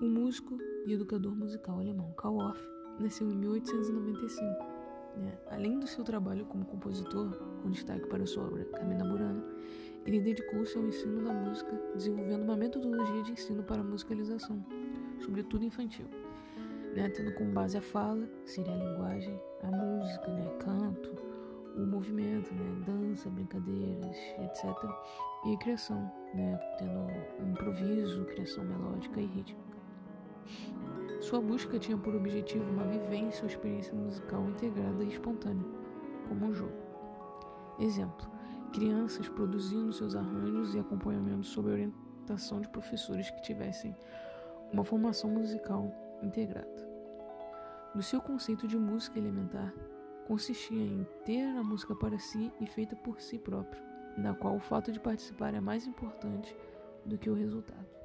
O músico e educador musical alemão Karl Orff nasceu em 1895. Né? Além do seu trabalho como compositor, com destaque para sua obra Camina Burana, ele dedicou-se ao ensino da música, desenvolvendo uma metodologia de ensino para musicalização, sobretudo infantil, né? tendo como base a fala, seria a linguagem, a música, né? canto, o movimento, né? dança, brincadeiras, etc. E a criação, né? tendo improviso, criação melódica e rítmica. Sua busca tinha por objetivo uma vivência ou experiência musical integrada e espontânea, como um jogo. Exemplo: crianças produzindo seus arranjos e acompanhamento sob a orientação de professores que tivessem uma formação musical integrada. No seu conceito de música elementar, consistia em ter a música para si e feita por si próprio, na qual o fato de participar é mais importante do que o resultado.